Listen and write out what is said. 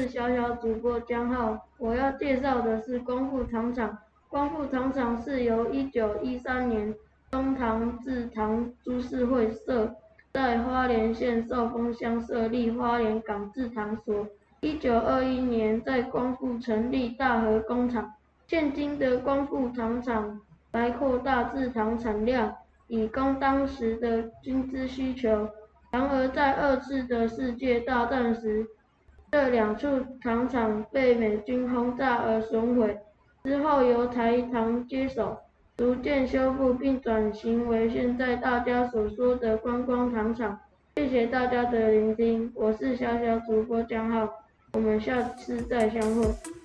是小小主播江浩。我要介绍的是光复糖厂。光复糖厂是由一九一三年东塘制糖株式会社在花莲县寿丰乡设立花莲港制糖所。一九二一年在光复成立大和工厂。现今的光复糖厂来扩大制糖产量，以供当时的军资需求。然而在二次的世界大战时，这两处糖厂被美军轰炸而损毁，之后由台糖接手，逐渐修复并转型为现在大家所说的观光糖厂。谢谢大家的聆听，我是小小主播江浩，我们下次再相会。